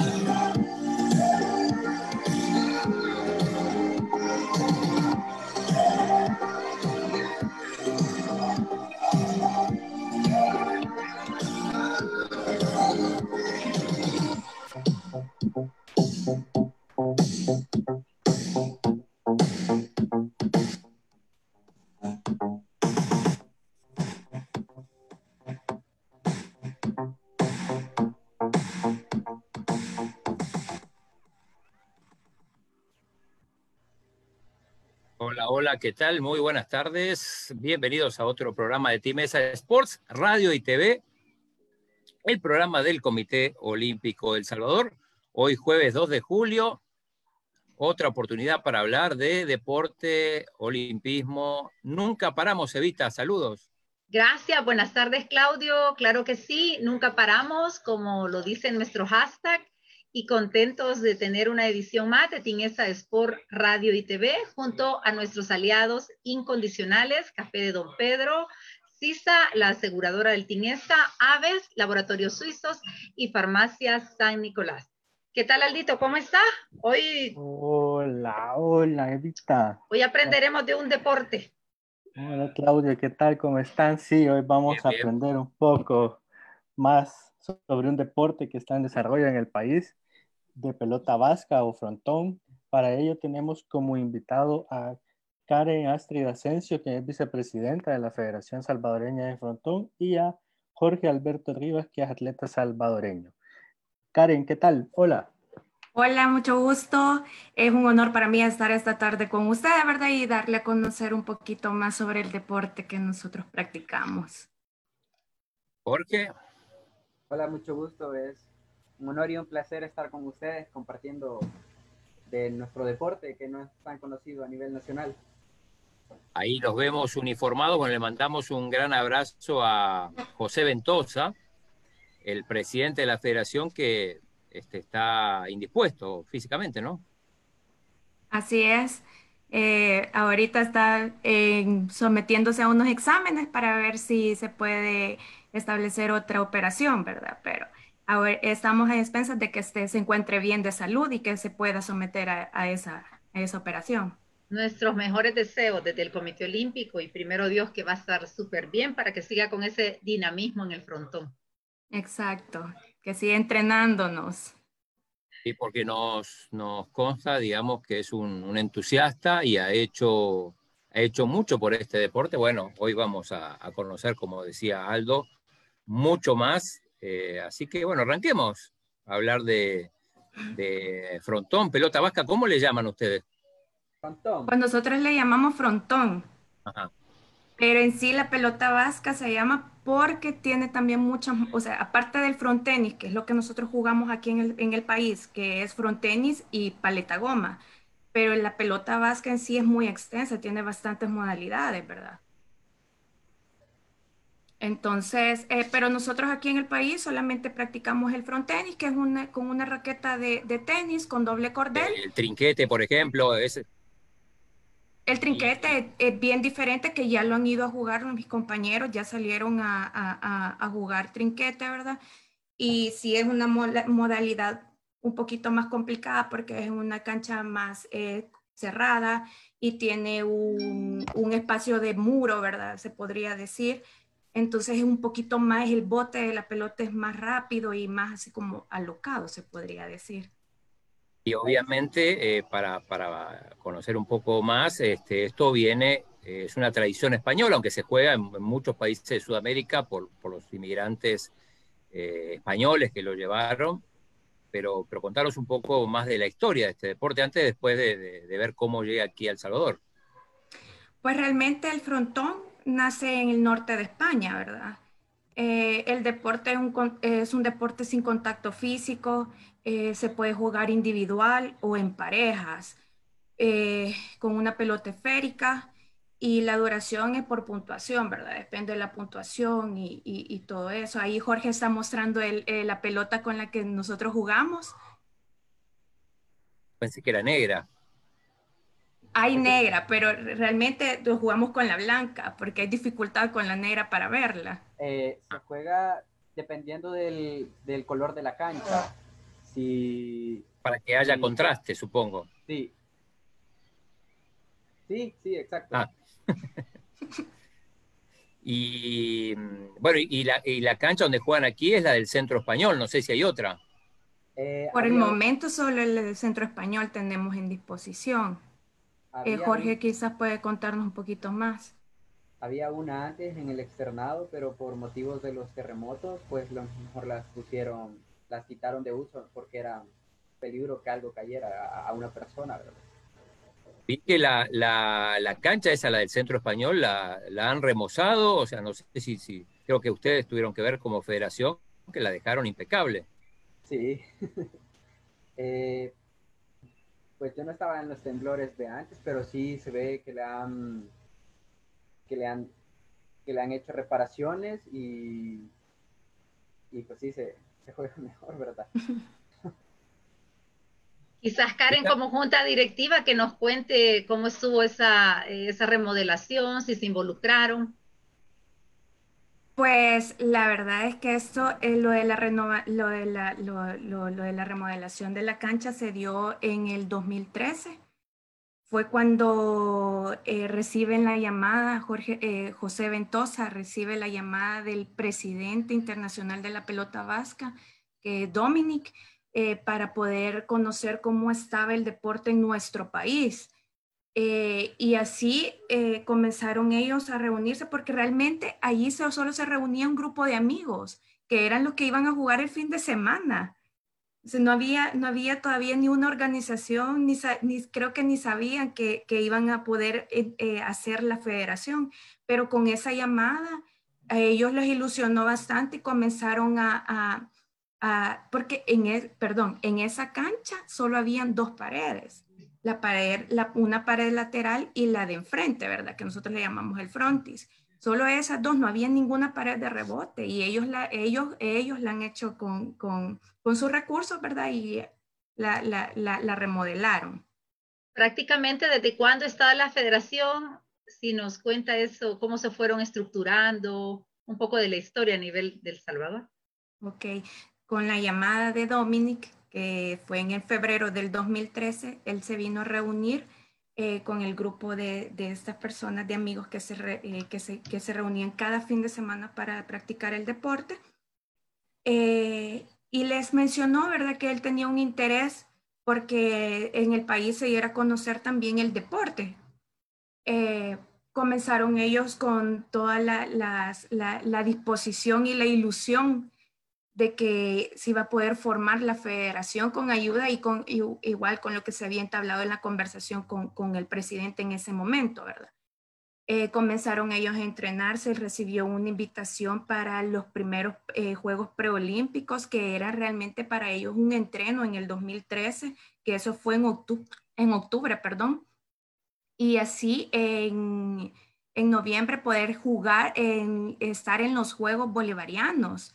Hola, ¿qué tal? Muy buenas tardes. Bienvenidos a otro programa de Timesa Sports, Radio y TV, el programa del Comité Olímpico El Salvador. Hoy jueves 2 de julio, otra oportunidad para hablar de deporte, olimpismo. Nunca paramos, Evita. Saludos. Gracias, buenas tardes Claudio. Claro que sí, nunca paramos, como lo dice nuestro hashtag, y contentos de tener una edición más de Tinesa Sport Radio y TV junto a nuestros aliados incondicionales, Café de Don Pedro, CISA, la aseguradora del Tinesa, Aves, Laboratorios Suizos y Farmacia San Nicolás. ¿Qué tal, Aldito? ¿Cómo está? Hoy. Hola, hola, Evita. Hoy aprenderemos de un deporte. Hola, Claudia, ¿qué tal? ¿Cómo están? Sí, hoy vamos a aprender un poco más sobre un deporte que está en desarrollo en el país de pelota vasca o frontón. Para ello tenemos como invitado a Karen Astrid Asensio, que es vicepresidenta de la Federación Salvadoreña de Frontón, y a Jorge Alberto Rivas, que es atleta salvadoreño. Karen, ¿qué tal? Hola. Hola, mucho gusto. Es un honor para mí estar esta tarde con usted, ¿verdad? Y darle a conocer un poquito más sobre el deporte que nosotros practicamos. Jorge. Hola, mucho gusto. Es un honor y un placer estar con ustedes compartiendo de nuestro deporte que no es tan conocido a nivel nacional. Ahí los vemos uniformados, bueno, le mandamos un gran abrazo a José Ventosa, el presidente de la federación que este, está indispuesto físicamente, ¿no? Así es. Eh, ahorita está sometiéndose a unos exámenes para ver si se puede establecer otra operación, ¿verdad? Pero estamos a expensas de que este se encuentre bien de salud y que se pueda someter a, esa, esa operación. Nuestros mejores deseos desde el Comité Olímpico y primero Dios que va a estar súper bien para que siga con ese dinamismo en el frontón. Exacto, que siga entrenándonos. Sí, porque nos, nos consta, digamos, que es un, un entusiasta y ha hecho, ha hecho mucho por este deporte. Bueno, hoy vamos a, a conocer, como decía Aldo, mucho más eh, así que bueno, arranquemos a hablar de, frontón, pelota vasca. ¿Cómo le llaman ustedes? Frontón. Pues nosotros le llamamos frontón. Pero en sí la pelota vasca se llama porque tiene también muchas, o sea, aparte del frontenis, que es lo que nosotros jugamos aquí en el, en el país, que es frontenis y paleta goma. Pero la pelota vasca en sí es muy extensa, tiene bastantes modalidades, ¿verdad? Entonces, eh, pero nosotros aquí en el país solamente practicamos el front tenis, que es una, con una raqueta de, tenis con doble cordel. El trinquete, por ejemplo, ese. El trinquete es bien diferente, que ya lo han ido a jugar mis compañeros, ya salieron a, jugar trinquete, ¿verdad? Y sí es una modalidad un poquito más complicada porque es una cancha más eh, cerrada y tiene un, un espacio de muro, ¿verdad? Se podría decir entonces es un poquito más, el bote de la pelota es más rápido y más así como alocado, se podría decir. Y obviamente, eh, para, conocer un poco más, este, esto viene, eh, es una tradición española, aunque se juega en, muchos países de Sudamérica por, los inmigrantes eh, españoles que lo llevaron, pero, pero contaros un poco más de la historia de este deporte antes, después de, de ver cómo llega aquí a El Salvador. Pues realmente el frontón nace en el norte de España, ¿verdad? Eh, el deporte es un, deporte sin contacto físico, eh, se puede jugar individual o en parejas, eh, con una pelota esférica y la duración es por puntuación, ¿verdad? Depende de la puntuación y, todo eso. Ahí Jorge está mostrando la pelota con la que nosotros jugamos. Pensé que era negra. Hay negra, pero realmente jugamos con la blanca porque hay dificultad con la negra para verla. Eh, se juega dependiendo del, color de la cancha. si... Para que haya contraste, supongo. Sí. Sí, sí, exacto. Ah. y bueno, y la, y la cancha donde juegan aquí es la del Centro Español, no sé si hay otra. Eh, Por el momento solo el del Centro Español tenemos en disposición. Eh, Jorge quizás puede contarnos un poquito más. Había una antes en el externado, pero por motivos de los terremotos, pues lo mejor las pusieron, las quitaron de uso porque era peligro que algo cayera a, una persona, Vi que la, la, la, cancha esa, la del Centro Español, la, la, han remozado, o sea, no sé si, si, creo que ustedes tuvieron que ver como federación, que la dejaron impecable. Sí. Eh, pues yo no estaba en los temblores de antes, pero sí se ve que le han que le han que le han hecho reparaciones y y pues sí se, se juega mejor, ¿verdad? Quizás Karen como junta directiva que nos cuente cómo estuvo esa, esa remodelación, si se involucraron. Pues la verdad es que esto, eh, lo, de la renova, lo, de la, remodelación de la cancha se dio en el 2013. Fue cuando eh, reciben la llamada, Jorge, eh, José Ventosa recibe la llamada del presidente internacional de la pelota vasca, Dominic, para poder conocer cómo estaba el deporte en nuestro país. Eh, y así eh, comenzaron ellos a reunirse porque realmente allí solo se reunía un grupo de amigos que eran los que iban a jugar el fin de semana. no, había, no había todavía ni una organización, ni, ni creo que ni sabían que, que iban a poder eh, hacer la federación, pero con esa llamada a ellos les ilusionó bastante y comenzaron a, a, a porque en, el, perdón, en esa cancha solo habían dos paredes la pared, la, una pared lateral y la de enfrente, ¿verdad? Que nosotros le llamamos el frontis. Solo esas dos, no había ninguna pared de rebote y ellos la, ellos, ellos la han hecho con, con, con sus recursos, ¿verdad? Y la, la, la, remodelaron. Prácticamente desde cuándo está la federación, si nos cuenta eso, cómo se fueron estructurando, un poco de la historia a nivel del Salvador. Ok, con la llamada de Dominic, que fue en el febrero del 2013, él se vino a reunir eh, con el grupo de, de, estas personas, de amigos que se, eh, que, se, que se, reunían cada fin de semana para practicar el deporte. Eh, y les mencionó, ¿verdad?, que él tenía un interés porque en el país se diera a conocer también el deporte. comenzaron ellos con toda la, la, la disposición y la ilusión de que se iba a poder formar la federación con ayuda y con igual con lo que se había entablado en la conversación con, el presidente en ese momento, ¿verdad? Eh, comenzaron ellos a entrenarse, recibió una invitación para los primeros eh, Juegos Preolímpicos, que era realmente para ellos un entreno en el 2013, que eso fue en octubre, en octubre perdón. Y así en, en noviembre poder jugar, en, estar en los Juegos Bolivarianos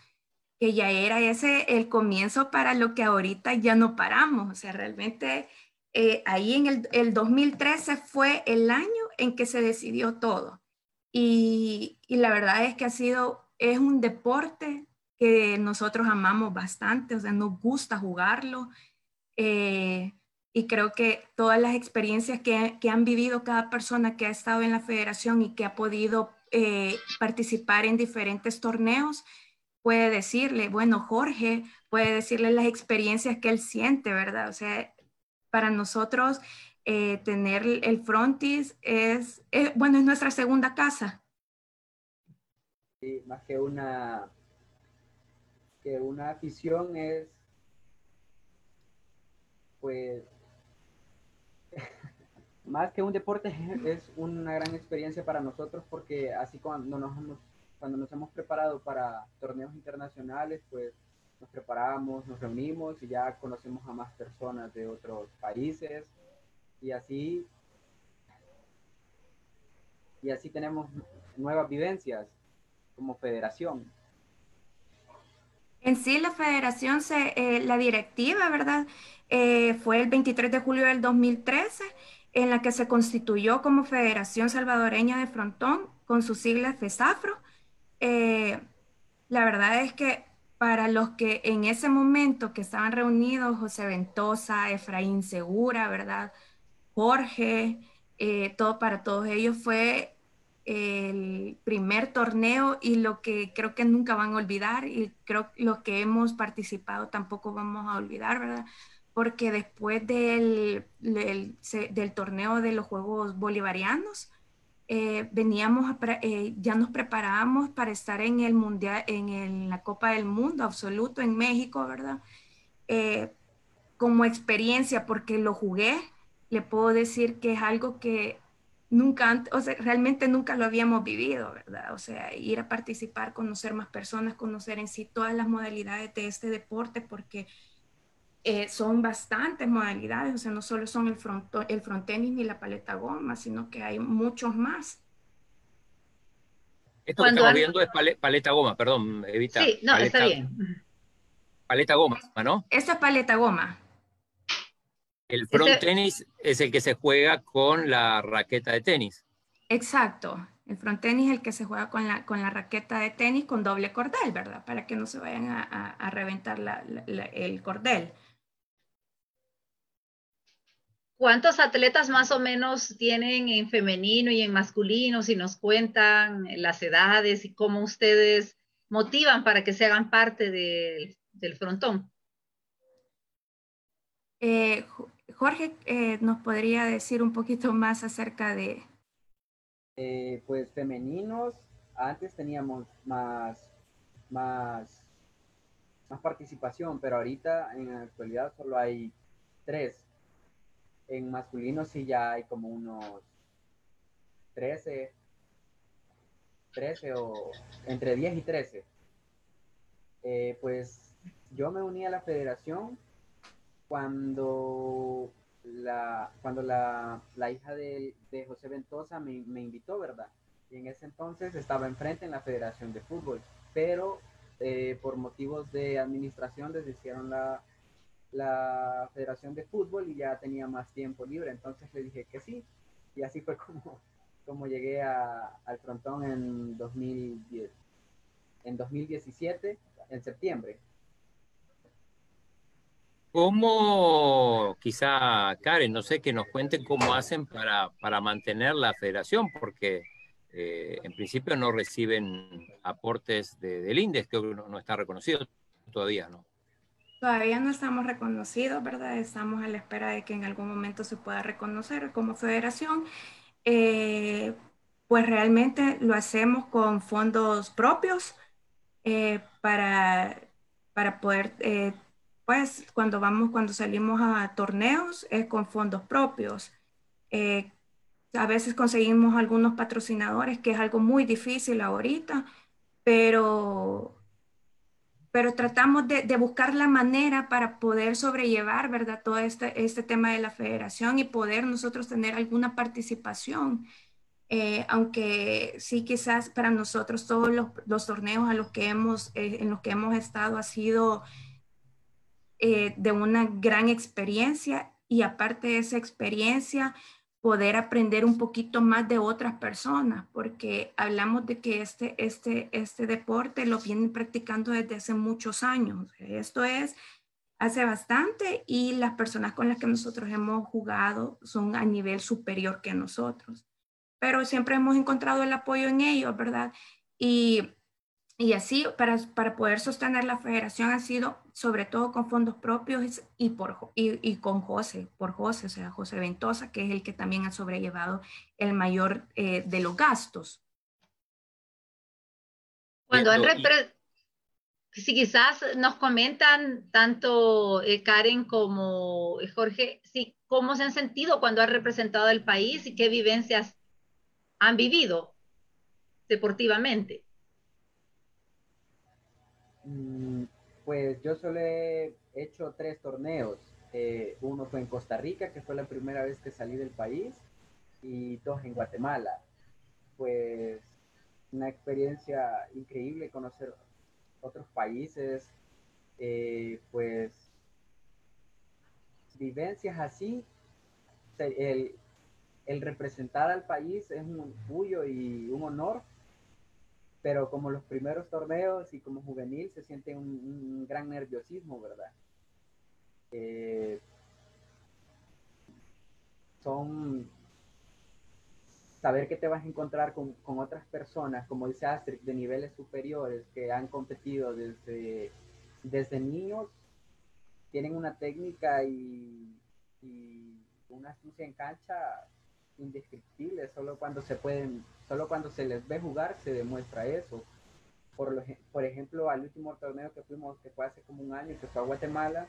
que ya era ese el comienzo para lo que ahorita ya no paramos. O sea, realmente eh, ahí en el, el, 2013 fue el año en que se decidió todo. Y, y, la verdad es que ha sido, es un deporte que nosotros amamos bastante, o sea, nos gusta jugarlo. Eh, y creo que todas las experiencias que, que, han vivido cada persona que ha estado en la federación y que ha podido eh, participar en diferentes torneos, puede decirle, bueno, Jorge puede decirle las experiencias que él siente, ¿verdad? O sea, para nosotros eh, tener el frontis es, bueno, es nuestra segunda casa. Sí, más que una, que una afición es, pues, más que un deporte es una gran experiencia para nosotros porque así cuando nos cuando nos hemos preparado para torneos internacionales, pues nos preparamos, nos reunimos y ya conocemos a más personas de otros países y así y así tenemos nuevas vivencias como federación. En sí, la federación, se, eh, la directiva, ¿verdad? Eh, fue el 23 de julio del 2013, en la que se constituyó como Federación Salvadoreña de Frontón, con sus siglas FESAFRO, eh, la verdad es que para los que en ese momento que estaban reunidos, José Ventosa, Efraín Segura, ¿verdad? Jorge, eh, todo para todos ellos fue el primer torneo y lo que creo que nunca van a olvidar y creo que los que hemos participado tampoco vamos a olvidar, ¿verdad? Porque después del, del, torneo de los Juegos Bolivarianos, eh, veníamos, eh, ya nos preparábamos para estar en el Mundial, en la Copa del Mundo absoluto en México, ¿verdad? Eh, como experiencia, porque lo jugué, le puedo decir que es algo que nunca, o sea, realmente nunca lo habíamos vivido, ¿verdad? O sea, ir a participar, conocer más personas, conocer en sí todas las modalidades de este deporte, porque eh, son bastantes modalidades, o sea, no solo son el, front, el frontenis ni la paleta goma, sino que hay muchos más. Esto que estamos viendo es paleta goma, perdón, Evita. Sí, no, está bien. Paleta goma, ¿no? Esta es paleta goma. El front tenis es el que se juega con la raqueta de tenis. Exacto. El front tenis es el que se juega con la, con la raqueta de tenis con doble cordel, ¿verdad? Para que no se vayan a, reventar el cordel. ¿Cuántos atletas más o menos tienen en femenino y en masculino? Si nos cuentan las edades y cómo ustedes motivan para que se hagan parte del frontón. Eh, Jorge, eh, ¿nos podría decir un poquito más acerca de... Eh, pues femeninos, antes teníamos más, más, más participación, pero ahorita en la actualidad solo hay tres. En masculinos sí ya hay como unos 13, 13 o entre 10 y 13. Eh, pues yo me uní a la federación cuando la, cuando la, hija de, José Ventosa me, invitó, ¿verdad? Y en ese entonces estaba enfrente en la Federación de Fútbol, pero eh, por motivos de administración les hicieron la, la Federación de Fútbol y ya tenía más tiempo libre, entonces le dije que sí, y así fue como, como llegué al frontón en, 2010, en 2017, en septiembre. ¿Cómo, quizá Karen, no sé, que nos cuenten cómo hacen para, para mantener la federación? Porque eh, en principio no reciben aportes de, del INDES, que no, no, está reconocido todavía, ¿no? Todavía no estamos reconocidos, ¿verdad? Estamos a la espera de que en algún momento se pueda reconocer como federación. Eh, pues realmente lo hacemos con fondos propios eh, para, para poder pues cuando vamos, cuando salimos a torneos es con fondos propios. Eh, a veces conseguimos algunos patrocinadores, que es algo muy difícil ahorita, pero, pero tratamos de, buscar la manera para poder sobrellevar, ¿verdad? Todo este, este tema de la federación y poder nosotros tener alguna participación. Eh, aunque sí quizás para nosotros todos los, torneos a los que hemos, eh, en los que hemos estado ha sido eh, de una gran experiencia y aparte de esa experiencia, poder aprender un poquito más de otras personas, porque hablamos de que este, este, este deporte lo vienen practicando desde hace muchos años. Esto es hace bastante y las personas con las que nosotros hemos jugado son a nivel superior que nosotros. Pero siempre hemos encontrado el apoyo en ellos, ¿verdad? Y y así, para, para, poder sostener la federación ha sido sobre todo con fondos propios y, por, y, con José, por José, o sea, José Ventosa, que es el que también ha sobrellevado el mayor eh, de los gastos. Cuando han si quizás nos comentan tanto eh, Karen como eh, Jorge, sí, cómo se han sentido cuando han representado al país y qué vivencias han vivido deportivamente. Mm, pues yo solo he hecho tres torneos. Eh, uno fue en Costa Rica, que fue la primera vez que salí del país, y dos en Guatemala. Pues una experiencia increíble conocer otros países, eh, pues vivencias así, el, el representar al país es un orgullo y un honor pero como los primeros torneos y como juvenil se siente un, gran nerviosismo, ¿verdad? Eh, son saber que te vas a encontrar con, con, otras personas, como dice Astrid, de niveles superiores que han competido desde, desde niños, tienen una técnica y, y una astucia en cancha indescriptible, solo cuando se pueden, solo cuando se les ve jugar se demuestra eso. Por, lo, por ejemplo, al último torneo que fuimos, que fue hace como un año, que fue a Guatemala,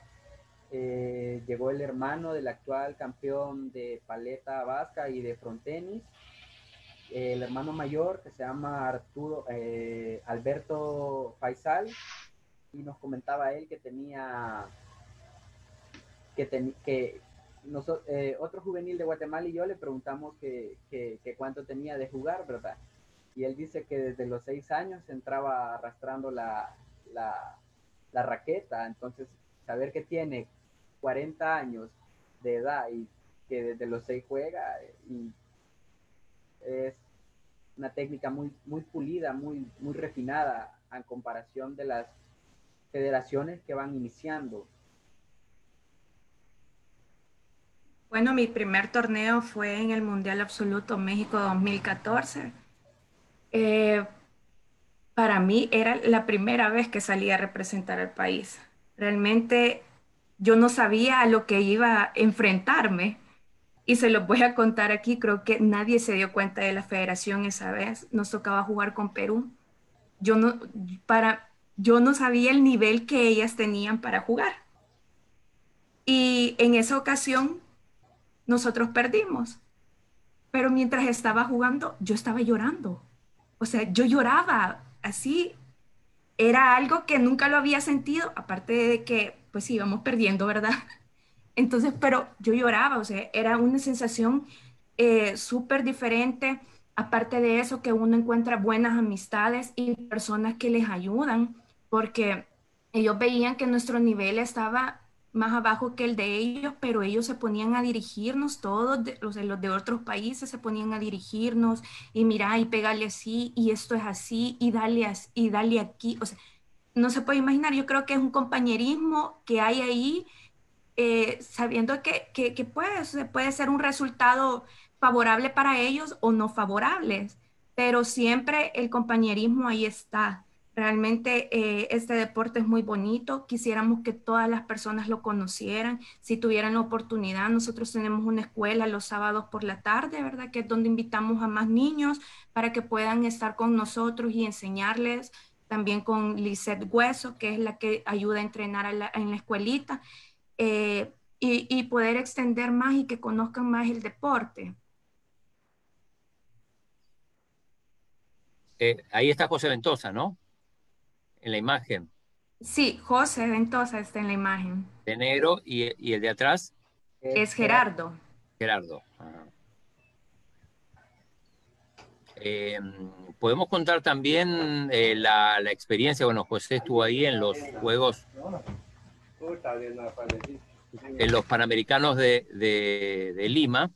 eh, llegó el hermano del actual campeón de paleta vasca y de frontenis, el hermano mayor que se llama Arturo eh, Alberto Faisal, y nos comentaba él que tenía que, que, eh, otro juvenil de Guatemala y yo le preguntamos que, cuánto tenía de jugar, ¿verdad? Y él dice que desde los seis años entraba arrastrando la, la, raqueta, entonces saber que tiene 40 años de edad y que desde los seis juega y es una técnica muy, muy pulida, muy, muy refinada en comparación de las federaciones que van iniciando. Bueno, mi primer torneo fue en el Mundial Absoluto México 2014. Eh, para mí era la primera vez que salía a representar al país. Realmente yo no sabía a lo que iba a enfrentarme y se lo voy a contar aquí. Creo que nadie se dio cuenta de la federación esa vez. Nos tocaba jugar con Perú. Yo no, para, yo no sabía el nivel que ellas tenían para jugar. Y en esa ocasión nosotros perdimos. Pero mientras estaba jugando, yo estaba llorando. O sea, yo lloraba así. Era algo que nunca lo había sentido, aparte de que pues íbamos perdiendo, ¿verdad? Entonces, pero yo lloraba, o sea, era una sensación eh, súper diferente. Aparte de eso, que uno encuentra buenas amistades y personas que les ayudan, porque ellos veían que nuestro nivel estaba más abajo que el de ellos, pero ellos se ponían a dirigirnos, todos los, los de otros países se ponían a dirigirnos y mira, y pégale así, y esto es así, y dale, y dale aquí. O sea, no se puede imaginar, yo creo que es un compañerismo que hay ahí, eh, sabiendo que, que, que puede, puede ser un resultado favorable para ellos o no favorables, pero siempre el compañerismo ahí está. Realmente eh, este deporte es muy bonito, quisiéramos que todas las personas lo conocieran, si tuvieran la oportunidad. Nosotros tenemos una escuela los sábados por la tarde, ¿verdad? Que es donde invitamos a más niños para que puedan estar con nosotros y enseñarles. También con Lisette Hueso, que es la que ayuda a entrenar en la escuelita, eh, y, poder extender más y que conozcan más el deporte. Eh, ahí está José Ventosa, ¿no? En la imagen. Sí, José Ventosa está en la imagen. De negro y, el de atrás. Es Gerardo. Gerardo. Eh, Podemos contar también eh, la, experiencia, bueno, José estuvo ahí en los Juegos, en los Panamericanos de, Lima,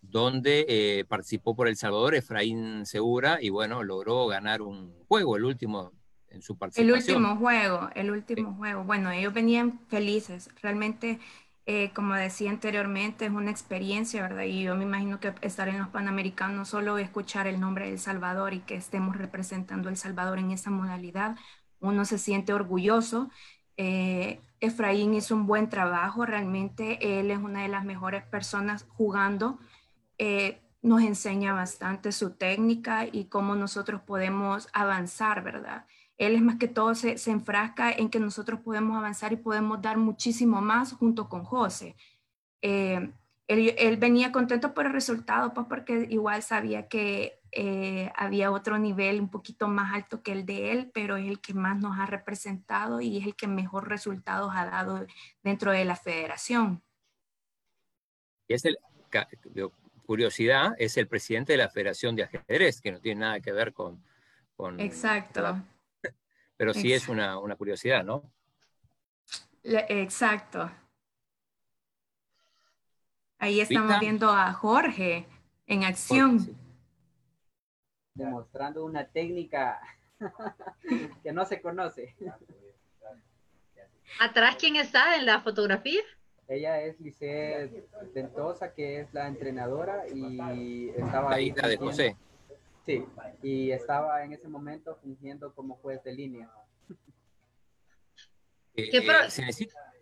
donde eh, participó por El Salvador Efraín Segura y bueno, logró ganar un juego, el último en su participación. El último juego, el último juego. Bueno, ellos venían felices. Realmente, eh, como decía anteriormente, es una experiencia, ¿verdad? Y yo me imagino que estar en los Panamericanos, solo escuchar el nombre de El Salvador y que estemos representando a El Salvador en esa modalidad, uno se siente orgulloso. Eh, Efraín hizo un buen trabajo, realmente él es una de las mejores personas jugando. Eh, nos enseña bastante su técnica y cómo nosotros podemos avanzar, ¿verdad? Él es más que todo se, enfrasca en que nosotros podemos avanzar y podemos dar muchísimo más junto con José. Eh, él, venía contento por el resultado, pues porque igual sabía que eh, había otro nivel un poquito más alto que el de él, pero es el que más nos ha representado y es el que mejor resultados ha dado dentro de la federación. Es el, curiosidad, es el presidente de la Federación de Ajedrez, que no tiene nada que ver con... con Exacto pero sí es una, curiosidad, ¿no? exacto. Ahí estamos viendo a Jorge en acción. Demostrando una técnica que no se conoce. ¿Atrás quién está en la fotografía? Ella es Lice Ventosa, que es la entrenadora y estaba... La hija de José. Sí, y estaba en ese momento fingiendo como juez de línea. Eh, se necesita,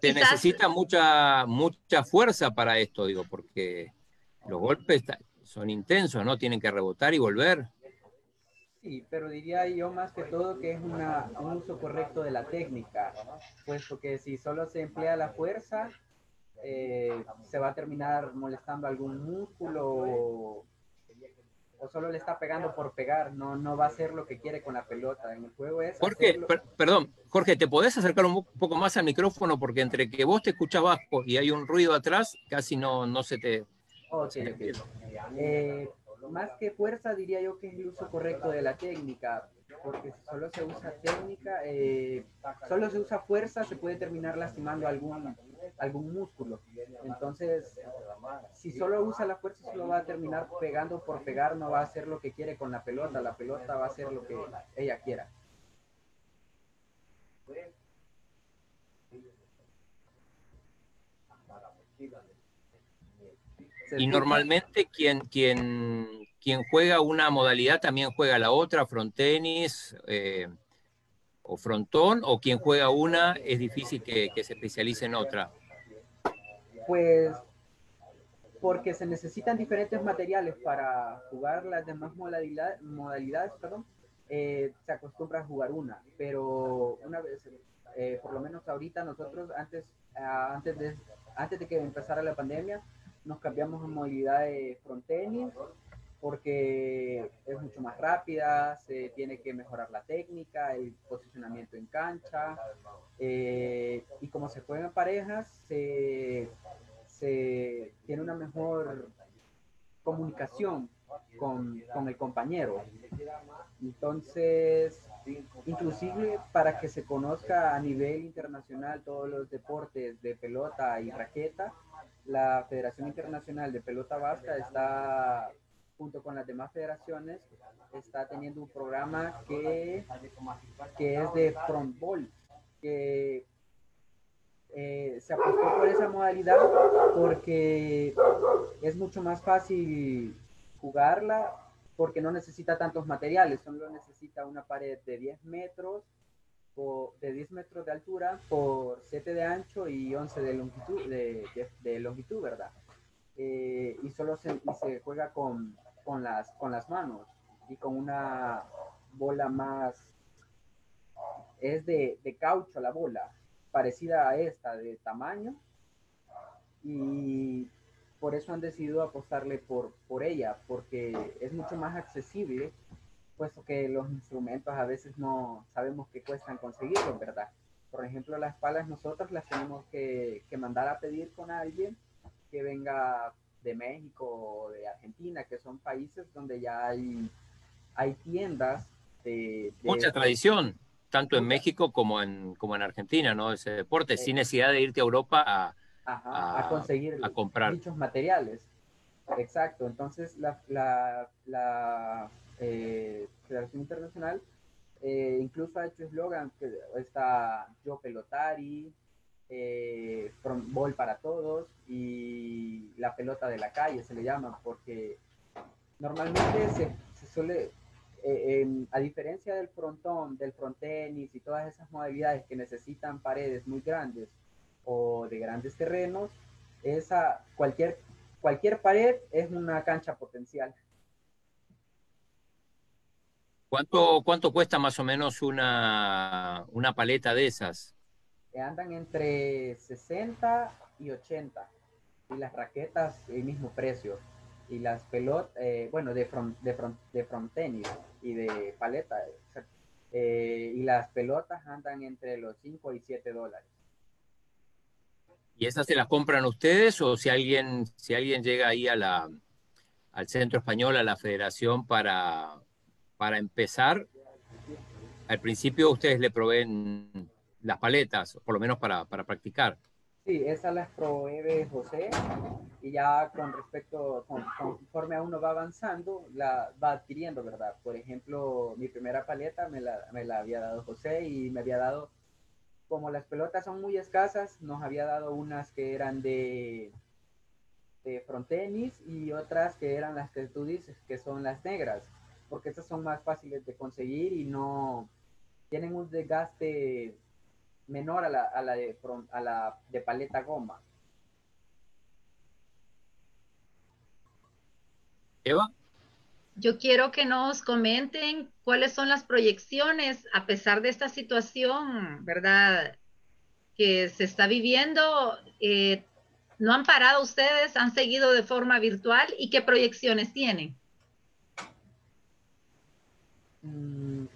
se necesita mucha, mucha fuerza para esto, digo, porque los golpes son intensos, ¿no? Tienen que rebotar y volver. Sí, pero diría yo más que todo que es una, un uso correcto de la técnica, puesto que si solo se emplea la fuerza, eh, se va a terminar molestando algún músculo o, solo le está pegando por pegar, no, no va a hacer lo que quiere con la pelota. En el juego es... Jorge, perdón, Jorge, ¿te podés acercar un poco más al micrófono? Porque entre que vos te escuchas bajo y hay un ruido atrás, casi no, no se te... Eh, más que fuerza, diría yo que es el uso correcto de la técnica, porque si solo se usa técnica, eh, solo se usa fuerza, se puede terminar lastimando algún, algún músculo. Entonces, si solo usa la fuerza, solo va a terminar pegando por pegar, no va a hacer lo que quiere con la pelota, la pelota va a hacer lo que ella quiera. Y normalmente quien, quien, quien juega una modalidad también juega la otra, frontenis eh, o frontón, o quien juega una es difícil que, se especialice en otra. Pues porque se necesitan diferentes materiales para jugar las demás modalidades, perdón, eh, se acostumbra a jugar una, pero una vez, eh, por lo menos ahorita nosotros antes, ah, antes, de, antes de que empezara la pandemia, nos cambiamos a modalidad de frontenis porque es mucho más rápida, se tiene que mejorar la técnica, el posicionamiento en cancha, eh, y como se juegan parejas, se, se, tiene una mejor comunicación con, con el compañero. Entonces, inclusive para que se conozca a nivel internacional todos los deportes de pelota y raqueta, la Federación Internacional de Pelota Vasca está, junto con las demás federaciones, está teniendo un programa que, que es de frontball, que eh, se apostó por esa modalidad porque es mucho más fácil jugarla porque no necesita tantos materiales, solo necesita una pared de 10 metros de 10 metros de altura por 7 de ancho y 11 de longitud, de, longitud ¿verdad? Eh, y solo se, se juega con, con, las, con las manos y con una bola más, es de, de caucho la bola, parecida a esta de tamaño y por eso han decidido apostarle por, por ella, porque es mucho más accesible puesto que los instrumentos a veces no sabemos que cuestan conseguirlos, ¿verdad? Por ejemplo, las palas nosotros las tenemos que, mandar a pedir con alguien que venga de México o de Argentina, que son países donde ya hay, hay tiendas de, Mucha tradición, tanto en México como en, como en Argentina, ¿no? Ese deporte, sin necesidad de irte a Europa a, a, conseguir a comprar dichos materiales. Exacto, entonces la, la, la eh, Federación Internacional, eh, incluso ha hecho eslogan que está Yo Pelotari, eh, Ball para Todos y la pelota de la calle se le llama, porque normalmente se, suele, eh, a diferencia del frontón, del frontenis y todas esas modalidades que necesitan paredes muy grandes o de grandes terrenos, esa, cualquier, cualquier pared es una cancha potencial. ¿Cuánto, ¿Cuánto cuesta más o menos una, una paleta de esas? Andan entre 60 y 80. Y las raquetas, el mismo precio. Y las pelotas, eh, bueno, de, front, de, front, de frontenis y de paleta. Eh, y las pelotas andan entre los 5 y 7 dólares. ¿Y esas se las compran ustedes o si alguien, si alguien llega ahí a la, al centro español, a la federación para, para empezar, al principio ustedes le proveen las paletas, por lo menos para, practicar. Sí, esas las provee José y ya con respecto, conforme a uno va avanzando, la va adquiriendo, ¿verdad? Por ejemplo, mi primera paleta me la, me la había dado José y me había dado, como las pelotas son muy escasas, nos había dado unas que eran de, de frontenis y otras que eran las que tú dices, que son las negras, porque estas son más fáciles de conseguir y no tienen un desgaste menor a la, a la, de, a la de paleta goma. Eva. Yo quiero que nos comenten cuáles son las proyecciones a pesar de esta situación, ¿verdad? Que se está viviendo. Eh, ¿No han parado ustedes? ¿Han seguido de forma virtual? ¿Y qué proyecciones tienen? Mm,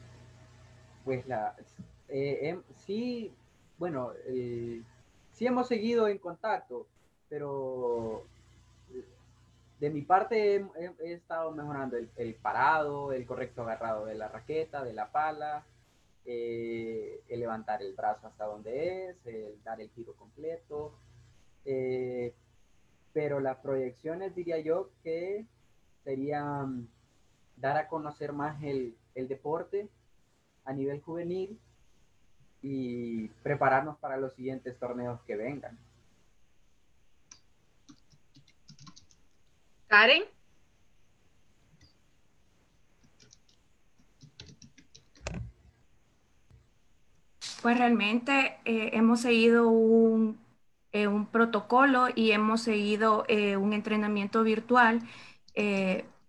pues la, eh, em, sí, bueno, eh, sí hemos seguido en contacto, pero de mi parte he, estado mejorando el, parado, el correcto agarrado de la raqueta, de la pala, eh, el levantar el brazo hasta donde es, el dar el giro completo. Eh, pero las proyecciones diría yo que serían dar a conocer más el deporte a nivel juvenil y prepararnos para los siguientes torneos que vengan. Karen. Pues realmente eh, hemos seguido un, eh, un, protocolo y hemos seguido eh, un entrenamiento virtual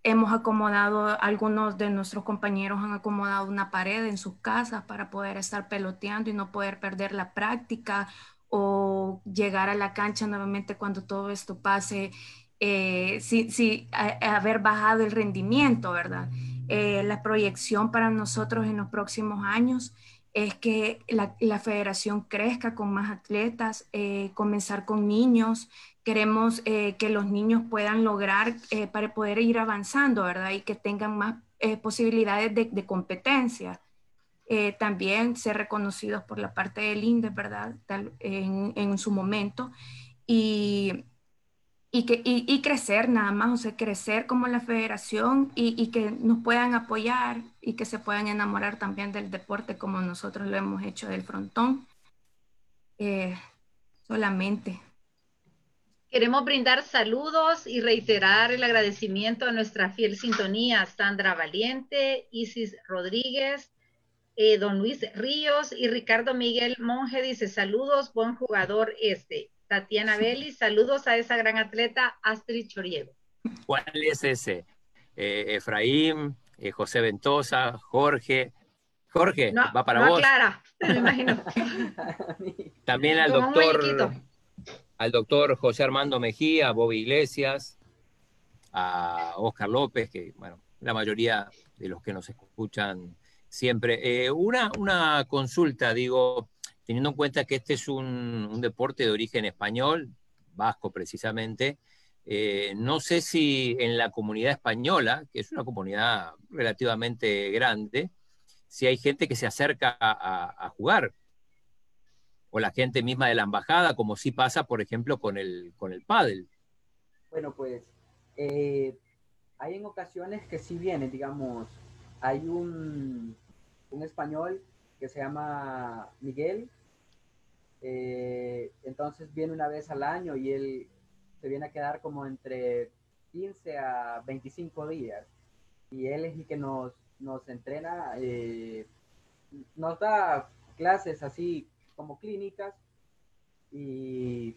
hemos acomodado, algunos de nuestros compañeros han acomodado una pared en sus casas para poder estar peloteando y no poder perder la práctica o llegar a la cancha nuevamente cuando todo esto pase, eh, sí, haber bajado el rendimiento, ¿verdad? Eh, la proyección para nosotros en los próximos años es que la, la federación crezca con más atletas, eh, comenzar con niños, queremos eh, que los niños puedan lograr eh, para poder ir avanzando, ¿verdad? Y que tengan más eh, posibilidades de, competencia. también ser reconocidos por la parte del INDE, ¿verdad? en, su momento. Y, y, que, y, crecer nada más, o sea, crecer como la federación y, que nos puedan apoyar y que se puedan enamorar también del deporte como nosotros lo hemos hecho del frontón. solamente. Queremos brindar saludos y reiterar el agradecimiento a nuestra fiel sintonía, Sandra Valiente, Isis Rodríguez, eh, don Luis Ríos y Ricardo Miguel Monge dice saludos, buen jugador este. Tatiana Belli, saludos a esa gran atleta Astrid Choriego. ¿Cuál es ese? Eh, Efraín, eh, José Ventosa, Jorge. Jorge, va para no vos. Clara, me imagino. También al doctor al doctor José Armando Mejía, a Bobby Iglesias, a Oscar López, que, bueno, la mayoría de los que nos escuchan siempre. Eh, una, una consulta, digo, teniendo en cuenta que este es un, deporte de origen español, vasco precisamente, eh, no sé si en la comunidad española, que es una comunidad relativamente grande, si hay gente que se acerca a jugar o la gente misma de la embajada, como sí pasa, por ejemplo, con el, con el pádel. Bueno, pues eh, hay en ocasiones que sí vienen, digamos, hay un, un español que se llama Miguel, eh, entonces viene una vez al año y él se viene a quedar como entre 15 a 25 días y él es el que nos, nos entrena, eh, nos da clases así como clínicas y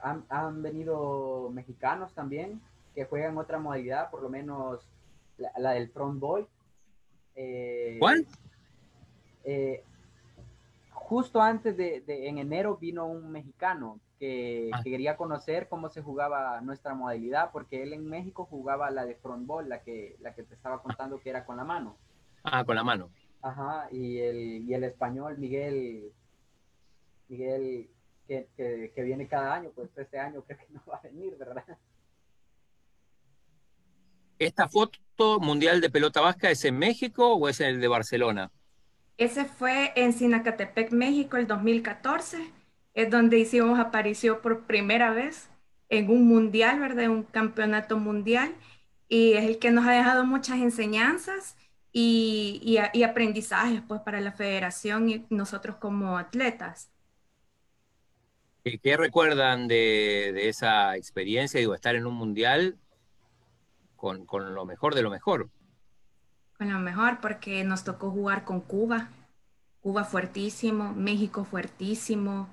han, venido mexicanos también que juegan otra modalidad, por lo menos la, del front boy. Eh, ¿Cuál? Eh, justo antes de, en enero vino un mexicano que, ah. que, quería conocer cómo se jugaba nuestra modalidad, porque él en México jugaba la de front ball, la que, la que te estaba contando que era con la mano. Ah, con la mano. Ajá, y el, y el español Miguel Miguel, que, viene cada año, pues este año creo que no va a venir, ¿verdad? ¿Esta foto mundial de pelota vasca es en México o es en el de Barcelona? Ese fue en Sinacatepec, México, el 2014. es donde hicimos aparición por primera vez en un mundial, ¿verdad? Un campeonato mundial. Y es el que nos ha dejado muchas enseñanzas y, y, aprendizajes pues, para la federación y nosotros como atletas. ¿Qué, recuerdan de, esa experiencia, digo, estar en un mundial con, lo mejor de lo mejor? Con lo mejor, porque nos tocó jugar con Cuba. Cuba fuertísimo, México fuertísimo,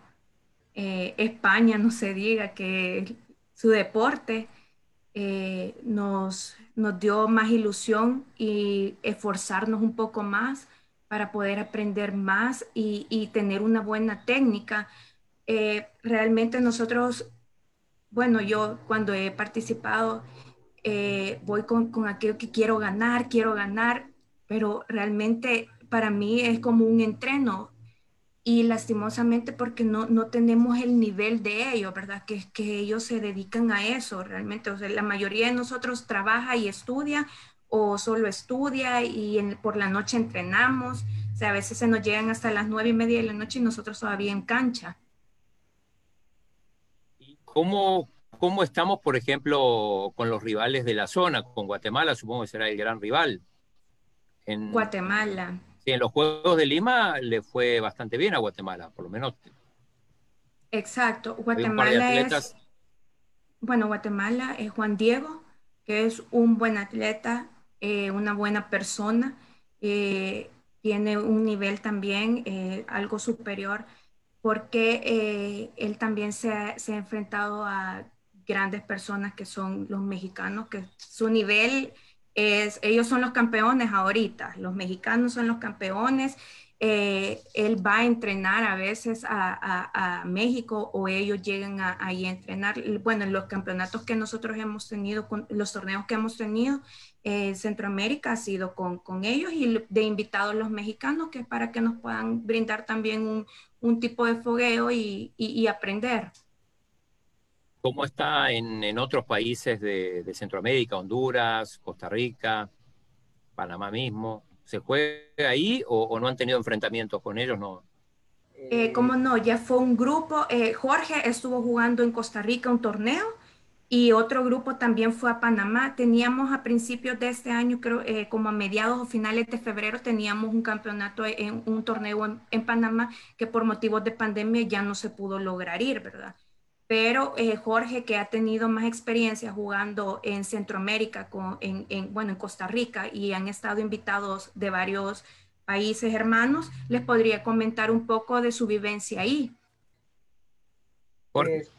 eh, España, no se diga que su deporte eh, nos, dio más ilusión y esforzarnos un poco más para poder aprender más y tener una buena técnica. Eh, realmente nosotros, bueno, yo cuando he participado, voy con, con aquello que quiero ganar, quiero ganar, pero realmente para mí es como un entreno y lastimosamente porque no, no tenemos el nivel de ellos, ¿verdad? Que, que ellos se dedican a eso realmente. O sea, la mayoría de nosotros trabaja y estudia o solo estudia y por la noche entrenamos. O sea, a veces se nos llegan hasta las nueve y media de la noche y nosotros todavía en cancha. ¿Cómo, ¿Cómo estamos, por ejemplo, con los rivales de la zona? Con Guatemala, supongo que será el gran rival. En... Guatemala en los Juegos de Lima le fue bastante bien a Guatemala, por lo menos. Exacto, Guatemala es... Bueno, Guatemala es Juan Diego, que es un buen atleta, eh, una buena persona, eh, tiene un nivel también eh, algo superior, porque él también se ha, enfrentado a grandes personas que son los mexicanos, que su nivel ellos son los campeones ahorita, los mexicanos son los campeones. Eh, él va a entrenar a veces a, México o ellos llegan ahí a entrenar. Bueno, en los campeonatos que nosotros hemos tenido, los torneos que hemos tenido, eh, Centroamérica ha sido con, ellos y de invitados los mexicanos, que es para que nos puedan brindar también un, tipo de fogueo y aprender. ¿Cómo está en, otros países de, Centroamérica, Honduras, Costa Rica, Panamá mismo? ¿Se juega ahí o, no han tenido enfrentamientos con ellos? No. Eh, ¿Cómo no? Ya fue un grupo. Eh, Jorge estuvo jugando en Costa Rica un torneo y otro grupo también fue a Panamá. Teníamos a principios de este año, creo, eh, como a mediados o finales de febrero, teníamos un campeonato en un torneo en Panamá que por motivos de pandemia ya no se pudo lograr ir, ¿verdad? pero eh, Jorge, que ha tenido más experiencia jugando en Centroamérica, con, en, bueno, en Costa Rica, y han estado invitados de varios países hermanos, les podría comentar un poco de su vivencia ahí. Pues,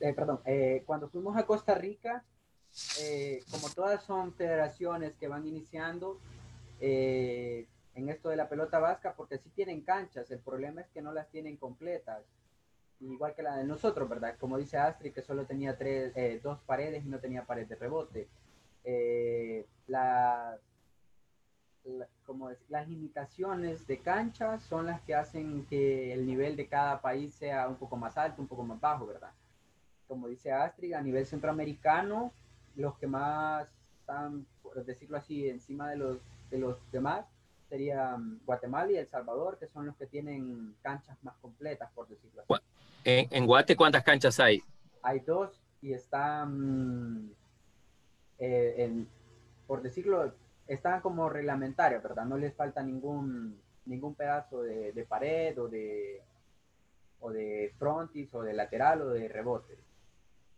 eh, perdón, eh, cuando fuimos a Costa Rica, como todas son federaciones que van iniciando en esto de la pelota vasca, porque sí tienen canchas, el problema es que no las tienen completas igual que la de nosotros, ¿verdad? Como dice Astrid, que solo tenía tres, eh, dos paredes y no tenía pared de rebote. Eh, las limitaciones de cancha son las que hacen que el nivel de cada país sea un poco más alto, un poco más bajo, ¿verdad? Como dice Astrid, a nivel centroamericano, los que más están, por decirlo así, encima de los, de los demás serían Guatemala y El Salvador, que son los que tienen canchas más completas, por decirlo así. En, Guate, ¿cuántas canchas hay? Hay dos y están, eh, por decirlo, están como reglamentarios, ¿verdad? No les falta ningún, ningún pedazo de, pared o de, o de frontis o de lateral o de rebote.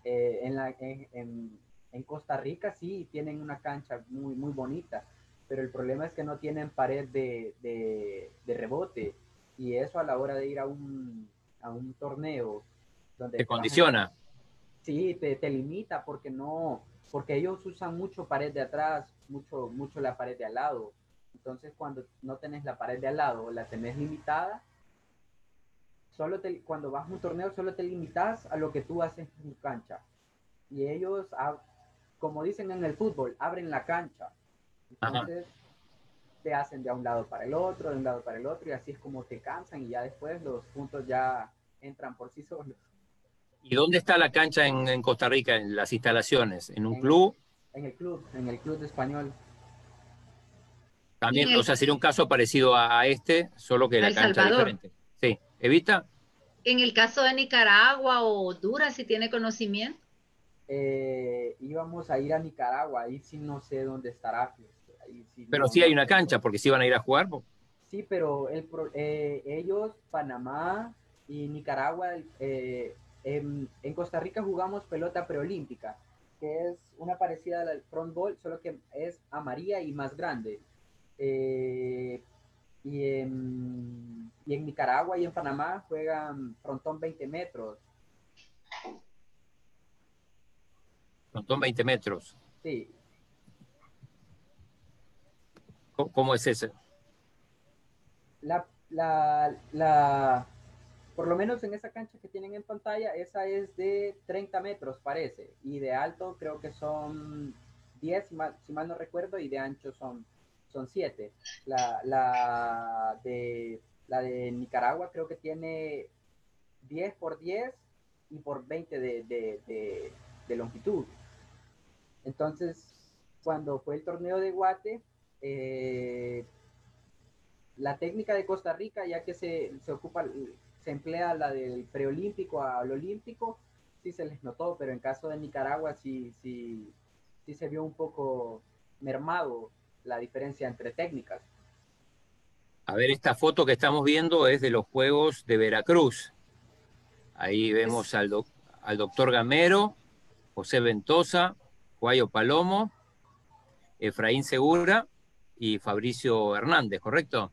Eh, en, la, en, en, Costa Rica sí tienen una cancha muy, muy bonita, pero el problema es que no tienen pared de, de, de rebote y eso a la hora de ir a un, a un torneo donde... Te condiciona. sí, te, te, limita porque no, porque ellos usan mucho pared de atrás, mucho, mucho la pared de al lado. Entonces cuando no tenés la pared de al lado la tenés limitada, solo te, cuando vas a un torneo solo te limitas a lo que tú haces en tu cancha. Y ellos, como dicen en el fútbol, abren la cancha. Entonces, te hacen de un lado para el otro, de un lado para el otro, y así es como te cansan y ya después los puntos ya entran por sí solos. ¿Y dónde está la cancha en, Costa Rica, en las instalaciones? ¿En un club? En el club, en el club de español. También, o sea, sería un caso parecido a, este, solo que la cancha es diferente. Evita. En el caso de Nicaragua o Honduras, si tiene conocimiento. Eh, íbamos a ir a Nicaragua, ahí sí no sé dónde estará. pero sí hay una cancha, porque sí van a ir a jugar. Sí, pero el, eh, ellos, Panamá y Nicaragua, eh, en, Costa Rica jugamos pelota preolímpica, que es una parecida al front ball, solo que es amarilla y más grande. Y, en, y en Nicaragua y en Panamá juegan frontón 20 metros Frontón 20 metros. Sí. ¿Cómo, es ese? La, la, la, por lo menos en esa cancha que tienen en pantalla, esa es de 30 metros, parece. Y de alto creo que son 10, si mal, si mal no recuerdo, y de ancho son, son 7. La, la, de, la de Nicaragua creo que tiene 10 por 10 y por 20 de, de, de longitud. Entonces, cuando fue el torneo de Guate, eh, la técnica de Costa Rica, ya que se, se, ocupa, se emplea la del preolímpico al olímpico, sí se les notó, pero en caso de Nicaragua sí, sí, sí se vio un poco mermado la diferencia entre técnicas. A ver, esta foto que estamos viendo es de los Juegos de Veracruz. Ahí vemos al, al doctor Gamero, José Ventosa, Guayo Palomo, Efraín Segura y Fabricio Hernández, ¿correcto?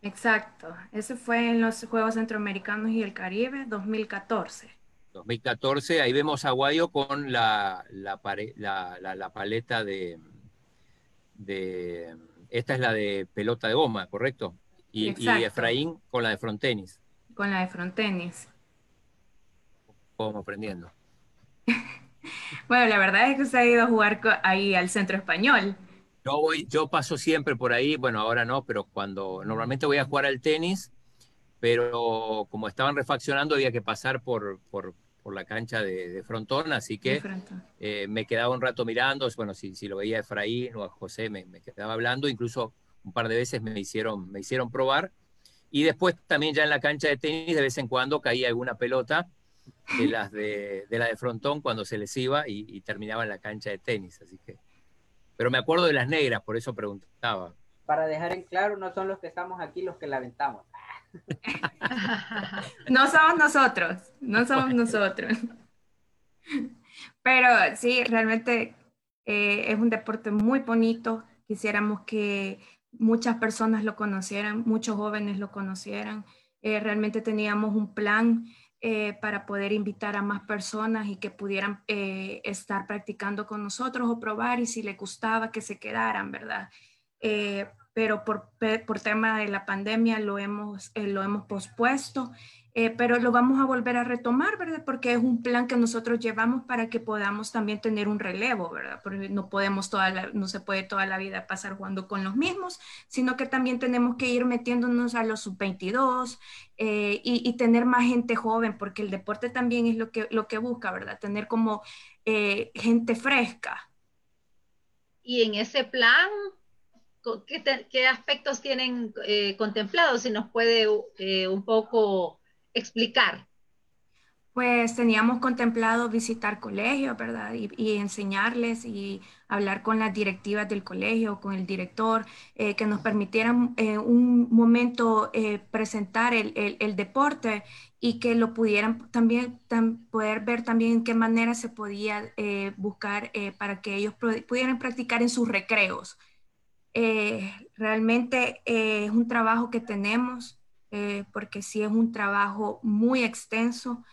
Exacto, ese fue en los Juegos Centroamericanos y el Caribe 2014. 2014, ahí vemos a Guayo con la, la, paleta de, de, Esta es la de pelota de goma, ¿correcto? Y, y Efraín con la de frontenis. Con la de frontenis. Vamos aprendiendo. Bueno, la verdad es que usted ha ido a jugar ahí al centro español. Yo, voy, yo paso siempre por ahí, bueno, ahora no, pero cuando normalmente voy a jugar al tenis, pero como estaban refaccionando había que pasar por, por, por la cancha de, frontón, así que eh, me quedaba un rato mirando, bueno, si, si lo veía a Efraín o a José, me, me, quedaba hablando, incluso un par de veces me hicieron, me hicieron probar, y después también ya en la cancha de tenis de vez en cuando caía alguna pelota, de las de, de la de frontón cuando se les iba y, terminaba en la cancha de tenis, así que. Pero me acuerdo de las negras, por eso preguntaba. Para dejar en claro, no son los que estamos aquí los que la aventamos. no somos nosotros, no somos nosotros. Pero sí, realmente eh, es un deporte muy bonito. Quisiéramos que muchas personas lo conocieran, muchos jóvenes lo conocieran. Eh, realmente teníamos un plan eh, para poder invitar a más personas y que pudieran eh, estar practicando con nosotros o probar y si les gustaba que se quedaran, ¿verdad? Eh, pero por, por tema de la pandemia lo hemos, lo hemos pospuesto eh, pero lo vamos a volver a retomar, ¿verdad? Porque es un plan que nosotros llevamos para que podamos también tener un relevo, ¿verdad? Porque no podemos toda no se puede toda la vida pasar jugando con los mismos, sino que también tenemos que ir metiéndonos a los sub-22 eh, y, tener más gente joven, porque el deporte también es lo que, lo que busca, ¿verdad? Tener como eh, gente fresca. Y en ese plan, ¿qué, qué aspectos tienen contemplados? Si nos puede un poco explicar? Pues teníamos contemplado visitar colegios, ¿verdad? Y, enseñarles y hablar con las directivas del colegio, con el director, eh, que nos permitieran eh, un momento eh, presentar el, el, deporte y que lo pudieran también poder ver también en qué manera se podía buscar para que ellos pudieran practicar en sus recreos. Realmente es un trabajo que tenemos eh, porque sí es un trabajo muy extenso,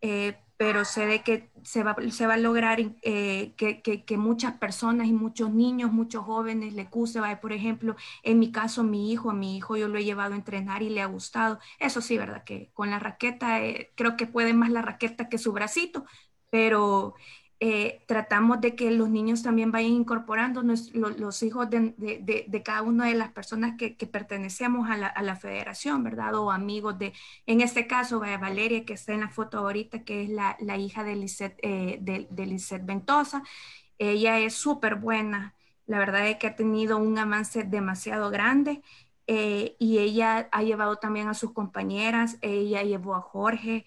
eh, pero sé de que se va, se va a lograr eh, que, que, muchas personas y muchos niños, muchos jóvenes le guste. Por ejemplo, en mi caso, mi hijo, a mi hijo yo lo he llevado a entrenar y le ha gustado. Eso sí, ¿verdad? Que con la raqueta, creo que puede más la raqueta que su bracito, pero eh, tratamos de que los niños también vayan incorporando los, hijos de, cada una de las personas que, pertenecemos a la, federación, ¿verdad? O amigos de, en este caso, Valeria, que está en la foto ahorita, que es la, hija de Lisette, eh, de, Ventosa. Ella es súper buena, la verdad es que ha tenido un avance demasiado grande eh, y ella ha llevado también a sus compañeras, ella llevó a Jorge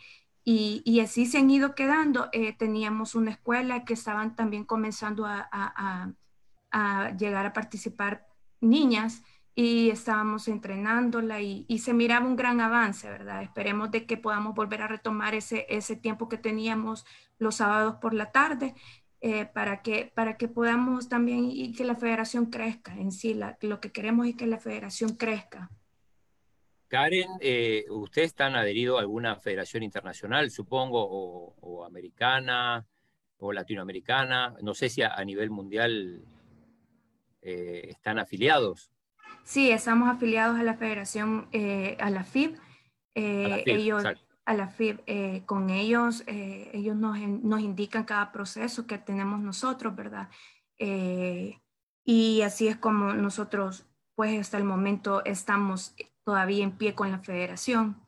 y, y así se han ido quedando. Eh, teníamos una escuela que estaban también comenzando a, a, a, llegar a participar niñas y estábamos entrenándola y, y, se miraba un gran avance, ¿verdad? Esperemos de que podamos volver a retomar ese, ese tiempo que teníamos los sábados por la tarde eh, para, que, para que podamos también y que la federación crezca en sí. lo que queremos es que la federación crezca. Karen, eh, ¿ustedes están adheridos a alguna federación internacional, supongo, o, americana, o latinoamericana? No sé si a, nivel mundial eh, están afiliados. Sí, estamos afiliados a la federación, a la FIB. ellos, a la FIB, eh, con ellos, eh, ellos nos, nos, indican cada proceso que tenemos nosotros, ¿verdad? Eh, y así es como nosotros, pues hasta el momento estamos todavía en pie con la federación.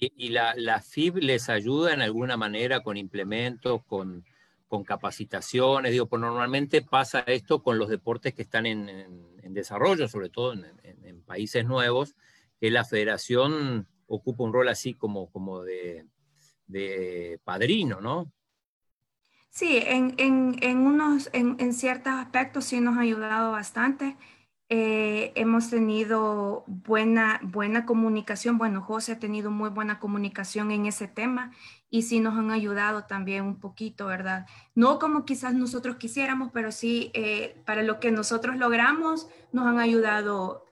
¿Y, la, la, FIB les ayuda en alguna manera con implementos, con, con capacitaciones? Digo, pues normalmente pasa esto con los deportes que están en, en, desarrollo, sobre todo en, en países nuevos, que la federación ocupa un rol así como, como de, padrino, ¿no? Sí, en, en, unos, en, ciertos aspectos sí nos ha ayudado bastante. Eh, hemos tenido buena, buena comunicación. Bueno, José ha tenido muy buena comunicación en ese tema y sí nos han ayudado también un poquito, ¿verdad? No como quizás nosotros quisiéramos, pero sí eh, para lo que nosotros logramos nos han ayudado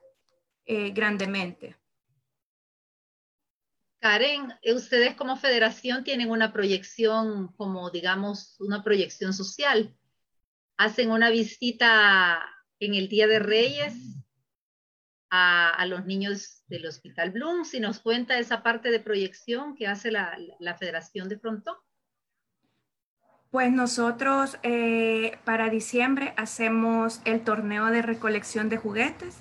eh, grandemente. Karen, eh, ustedes como federación tienen una proyección, como digamos, una proyección social. Hacen una visita en el Día de Reyes a, los niños del Hospital Bloom. Si nos cuenta esa parte de proyección que hace la, Federación de Pronto. Pues nosotros eh, para diciembre hacemos el torneo de recolección de juguetes,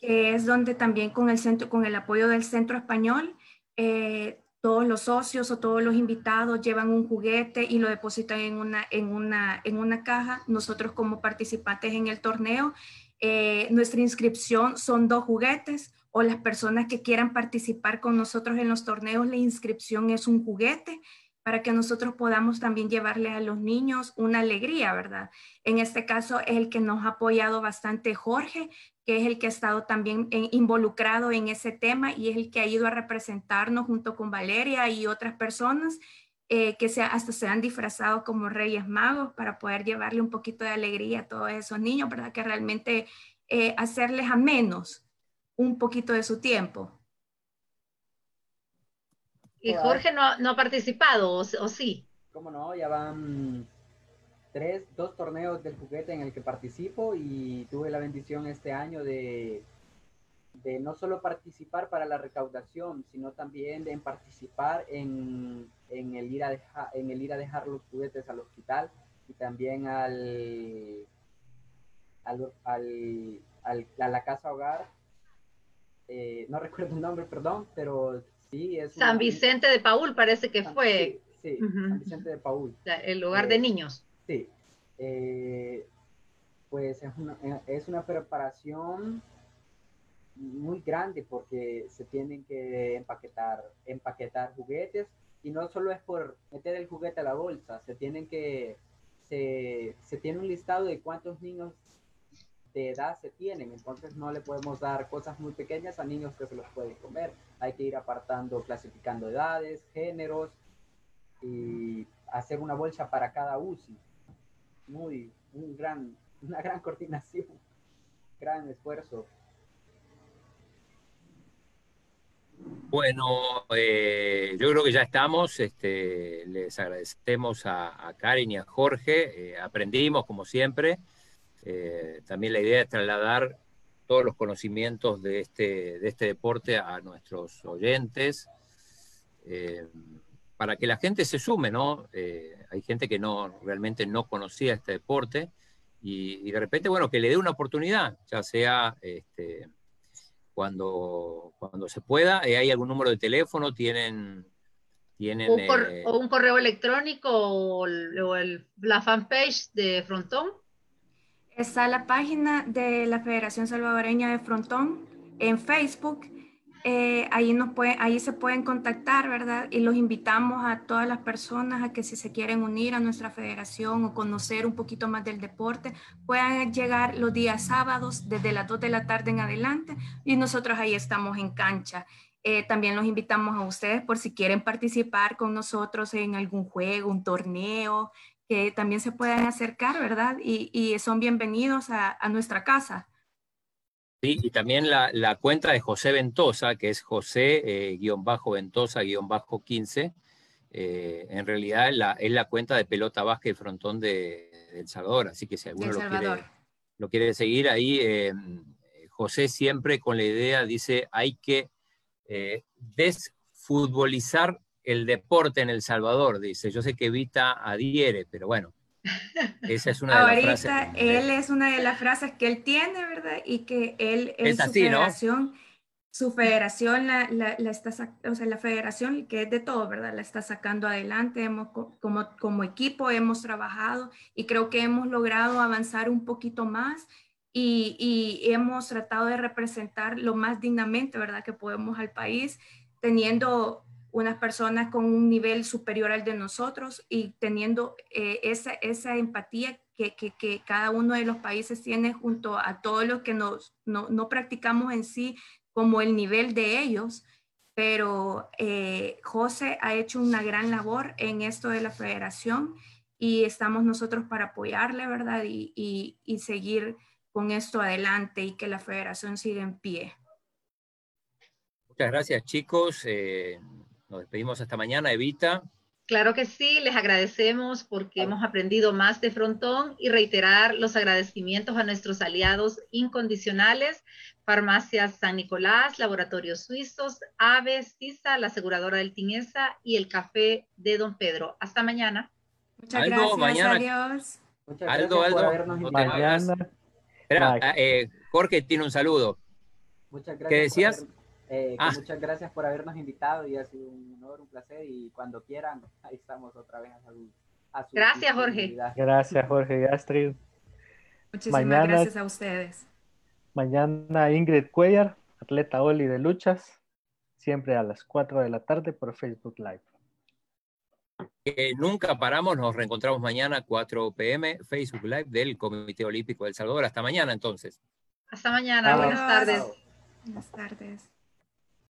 que es donde también con el, centro, con el apoyo del Centro Español eh, todos los socios o todos los invitados llevan un juguete y lo depositan en una, en una, en una caja. Nosotros como participantes en el torneo, eh, nuestra inscripción son dos juguetes o las personas que quieran participar con nosotros en los torneos, la inscripción es un juguete para que nosotros podamos también llevarle a los niños una alegría, ¿verdad? En este caso es el que nos ha apoyado bastante Jorge, que es el que ha estado también involucrado en ese tema y es el que ha ido a representarnos junto con Valeria y otras personas eh, que se, hasta se han disfrazado como reyes magos para poder llevarle un poquito de alegría a todos esos niños, ¿verdad? Que realmente eh, hacerles a menos un poquito de su tiempo. ¿Y Jorge no, no ha participado o, o sí? ¿Cómo no? Ya van tres, dos torneos del juguete en el que participo y tuve la bendición este año de, de no solo participar para la recaudación, sino también de participar en, en, el ir a dejar, en el ir a dejar los juguetes al hospital y también al, al, al, a la casa hogar. Eh, no recuerdo el nombre, perdón, pero sí es... San Vicente de Paul parece que fue. Sí, San Vicente de Paul. El lugar de eh, niños. Sí, eh, pues es una, eh, es una preparación muy grande porque se tienen que empaquetar, empaquetar juguetes y no solo es por meter el juguete a la bolsa, se tienen que, se, se tiene un listado de cuántos niños de edad se tienen, entonces no le podemos dar cosas muy pequeñas a niños que se los pueden comer, hay que ir apartando, clasificando edades, géneros y hacer una bolsa para cada UCI muy, un gran, una gran coordinación, gran esfuerzo. Bueno, eh, yo creo que ya estamos. Este, les agradecemos a, Karen y a Jorge. Eh, aprendimos, como siempre. Eh, también la idea es trasladar todos los conocimientos de este, de este deporte a nuestros oyentes para que la gente se sume, ¿no? Eh, hay gente que no realmente no conocía este deporte y, de repente, bueno, que le dé una oportunidad, ya sea este, cuando, cuando se pueda. Eh, ¿Hay algún número de teléfono? ¿Tienen...? tienen eh, o un correo electrónico o, la fanpage de Frontón? Está la página de la Federación Salvadoreña de Frontón en Facebook. Eh, ahí, nos puede, ahí se pueden contactar, ¿verdad? Y los invitamos a todas las personas a que si se quieren unir a nuestra federación o conocer un poquito más del deporte, puedan llegar los días sábados desde las 2 de la tarde en adelante y nosotros ahí estamos en cancha. Eh, también los invitamos a ustedes por si quieren participar con nosotros en algún juego, un torneo, que también se puedan acercar, ¿verdad? Y, son bienvenidos a, nuestra casa. Sí, y también la, cuenta de José Ventosa, que es José-Ventosa-15. Eh, en realidad la, es la cuenta de pelota básquet frontón de, El Salvador, así que si alguno lo quiere, lo quiere, seguir ahí, eh, José siempre con la idea dice hay que eh, desfutbolizar el deporte en El Salvador, dice. Yo sé que Vita adhiere, pero bueno, esa es una de las frases. él es una de las frases que él tiene, ¿verdad? Y que él en su federación, su federación, la, la, está, o sea, la federación que es de todo, ¿verdad? La está sacando adelante. Hemos, como, como equipo hemos trabajado y creo que hemos logrado avanzar un poquito más y, y, hemos tratado de representar lo más dignamente, ¿verdad? Que podemos al país, teniendo unas personas con un nivel superior al de nosotros y teniendo eh, esa, esa empatía que, que, que, cada uno de los países tiene junto a todos los que nos, no, no practicamos en sí como el nivel de ellos. Pero eh, José ha hecho una gran labor en esto de la federación y estamos nosotros para apoyarle, ¿verdad? Y, y, y seguir con esto adelante y que la federación siga en pie. Muchas gracias, chicos. Eh, nos despedimos hasta mañana, Evita. Claro que sí, les agradecemos porque hemos aprendido más de Frontón y reiterar los agradecimientos a nuestros aliados incondicionales, Farmacias San Nicolás, Laboratorios Suizos, Aves, CISA, la aseguradora del Tinesa y el Café de Don Pedro. Hasta mañana. Muchas gracias, mañana. adiós. Muchas Aldo, Aldo, no mañana. Espera, eh, Jorge tiene un saludo. Muchas gracias. ¿Qué decías? Eh, ah. Muchas gracias por habernos invitado y ha sido un honor, un placer y cuando quieran, ahí estamos otra vez a su, Gracias, Jorge. Gracias, Jorge y Astrid. Muchísimas gracias a ustedes. Mañana Ingrid Cuellar, atleta Oli de luchas, siempre a las 4 de la tarde por Facebook Live. nunca paramos, nos reencontramos mañana 4 pm, Facebook Live del Comité Olímpico del Salvador. Hasta mañana entonces. Hasta mañana, buenas tardes. Buenas tardes.